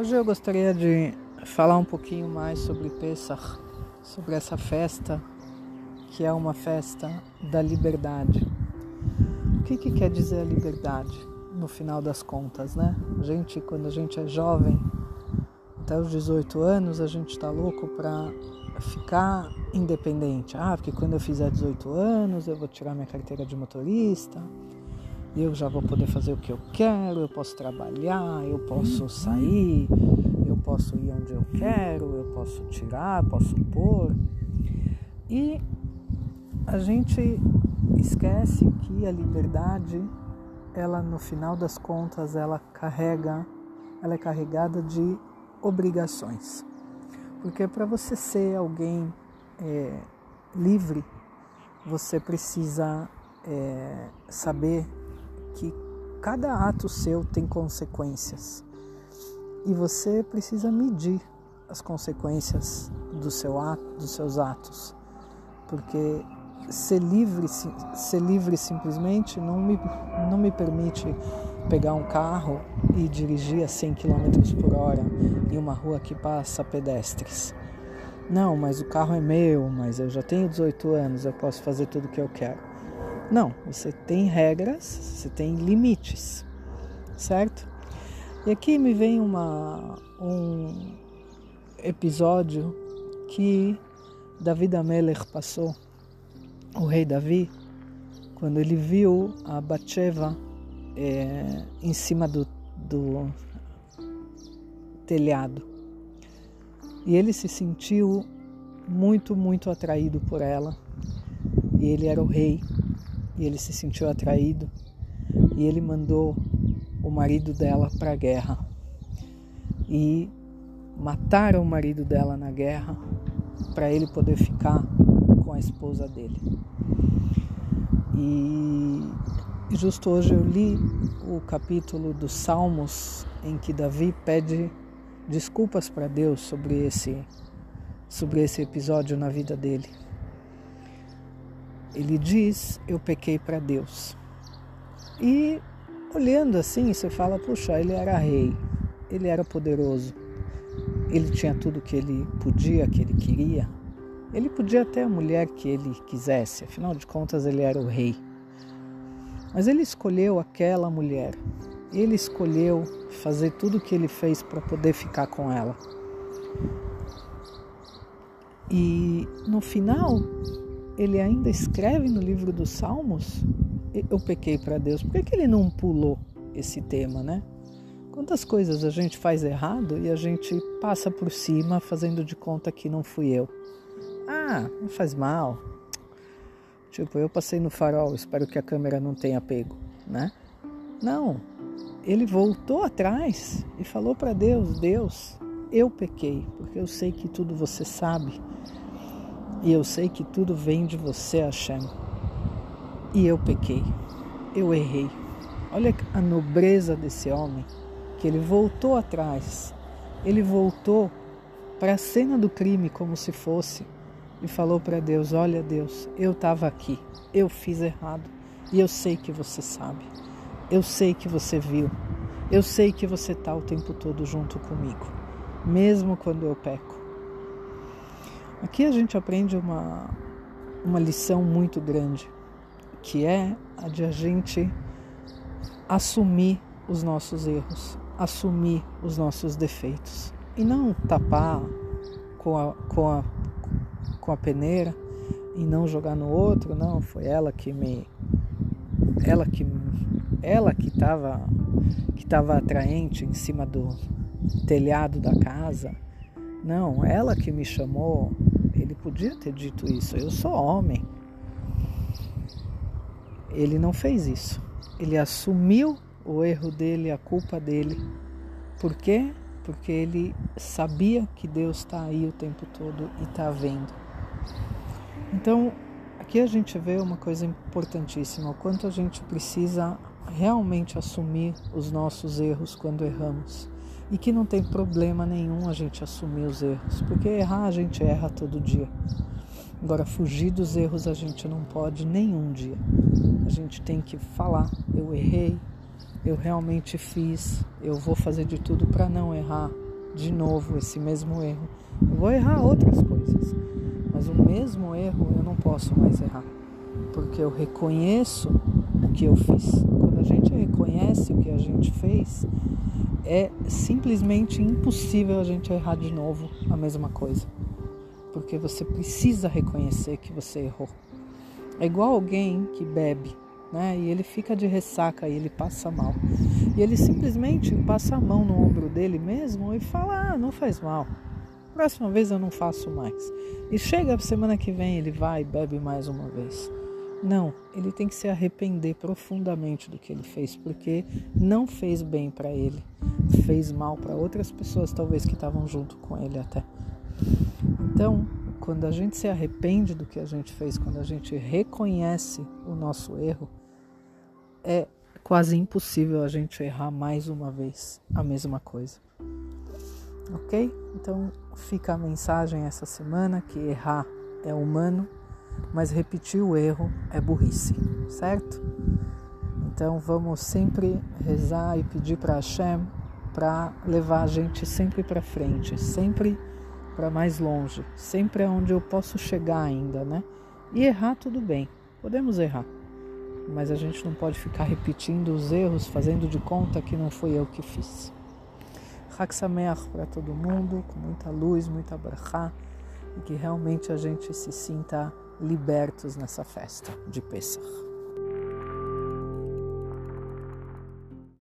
Hoje eu gostaria de falar um pouquinho mais sobre Pesach, sobre essa festa que é uma festa da liberdade. O que, que quer dizer a liberdade no final das contas, né? A gente, quando a gente é jovem, até os 18 anos, a gente está louco para ficar independente. Ah, porque quando eu fizer 18 anos eu vou tirar minha carteira de motorista, eu já vou poder fazer o que eu quero, eu posso trabalhar, eu posso sair, eu posso ir onde eu quero, eu posso tirar, posso pôr. E a gente esquece que a liberdade, ela no final das contas, ela carrega, ela é carregada de obrigações. Porque para você ser alguém é, livre, você precisa é, saber que cada ato seu tem consequências e você precisa medir as consequências do seu ato, dos seus atos, porque ser livre, ser livre simplesmente não me, não me permite pegar um carro e dirigir a 100 km por hora em uma rua que passa pedestres. Não, mas o carro é meu, mas eu já tenho 18 anos, eu posso fazer tudo o que eu quero. Não, você tem regras, você tem limites, certo? E aqui me vem uma, um episódio que David Ameller passou, o rei Davi, quando ele viu a Batsheva é, em cima do, do telhado. E ele se sentiu muito, muito atraído por ela. E ele era o rei e ele se sentiu atraído e ele mandou o marido dela para a guerra e mataram o marido dela na guerra para ele poder ficar com a esposa dele. E justo hoje eu li o capítulo dos Salmos em que Davi pede desculpas para Deus sobre esse sobre esse episódio na vida dele. Ele diz: Eu pequei para Deus. E olhando assim, você fala: Puxa, ele era rei, ele era poderoso, ele tinha tudo que ele podia, que ele queria. Ele podia ter a mulher que ele quisesse, afinal de contas, ele era o rei. Mas ele escolheu aquela mulher. Ele escolheu fazer tudo o que ele fez para poder ficar com ela. E no final, ele ainda escreve no livro dos Salmos, eu pequei para Deus. Por que, que ele não pulou esse tema, né? Quantas coisas a gente faz errado e a gente passa por cima fazendo de conta que não fui eu. Ah, não faz mal. Tipo, eu passei no farol, espero que a câmera não tenha pego, né? Não. Ele voltou atrás e falou para Deus: Deus, eu pequei, porque eu sei que tudo você sabe e eu sei que tudo vem de você, Hashem. E eu pequei, eu errei. Olha a nobreza desse homem, que ele voltou atrás, ele voltou para a cena do crime como se fosse e falou para Deus: Olha, Deus, eu estava aqui, eu fiz errado. E eu sei que você sabe, eu sei que você viu, eu sei que você está o tempo todo junto comigo, mesmo quando eu peco. Aqui a gente aprende uma, uma lição muito grande, que é a de a gente assumir os nossos erros, assumir os nossos defeitos e não tapar com a, com a, com a peneira e não jogar no outro, não, foi ela que me ela que ela que estava que estava atraente em cima do telhado da casa. Não, ela que me chamou, podia ter dito isso. Eu sou homem. Ele não fez isso. Ele assumiu o erro dele, a culpa dele. Por quê? Porque ele sabia que Deus está aí o tempo todo e está vendo. Então, aqui a gente vê uma coisa importantíssima: o quanto a gente precisa realmente assumir os nossos erros quando erramos e que não tem problema nenhum a gente assumir os erros, porque errar a gente erra todo dia. Agora, fugir dos erros a gente não pode nenhum dia. A gente tem que falar: eu errei, eu realmente fiz, eu vou fazer de tudo para não errar, de novo esse mesmo erro. Eu vou errar outras coisas, mas o mesmo erro eu não posso mais errar, porque eu reconheço o que eu fiz. Quando a gente reconhece o que a gente fez, é simplesmente impossível a gente errar de novo a mesma coisa, porque você precisa reconhecer que você errou. É igual alguém que bebe né? E ele fica de ressaca e ele passa mal. E ele simplesmente passa a mão no ombro dele mesmo e fala: ah, não faz mal. Próxima vez eu não faço mais. E chega a semana que vem ele vai e bebe mais uma vez. Não, ele tem que se arrepender profundamente do que ele fez, porque não fez bem para ele, fez mal para outras pessoas, talvez que estavam junto com ele até. Então, quando a gente se arrepende do que a gente fez, quando a gente reconhece o nosso erro, é quase impossível a gente errar mais uma vez a mesma coisa. Ok? Então fica a mensagem essa semana que errar é humano, mas repetir o erro é burrice, certo? Então vamos sempre rezar e pedir para Hashem para levar a gente sempre para frente, sempre para mais longe, sempre aonde eu posso chegar ainda, né? E errar tudo bem, podemos errar mas a gente não pode ficar repetindo os erros, fazendo de conta que não foi eu que fiz. Haksameach para todo mundo, com muita luz, muita brachá, e que realmente a gente se sinta libertos nessa festa de Pesach.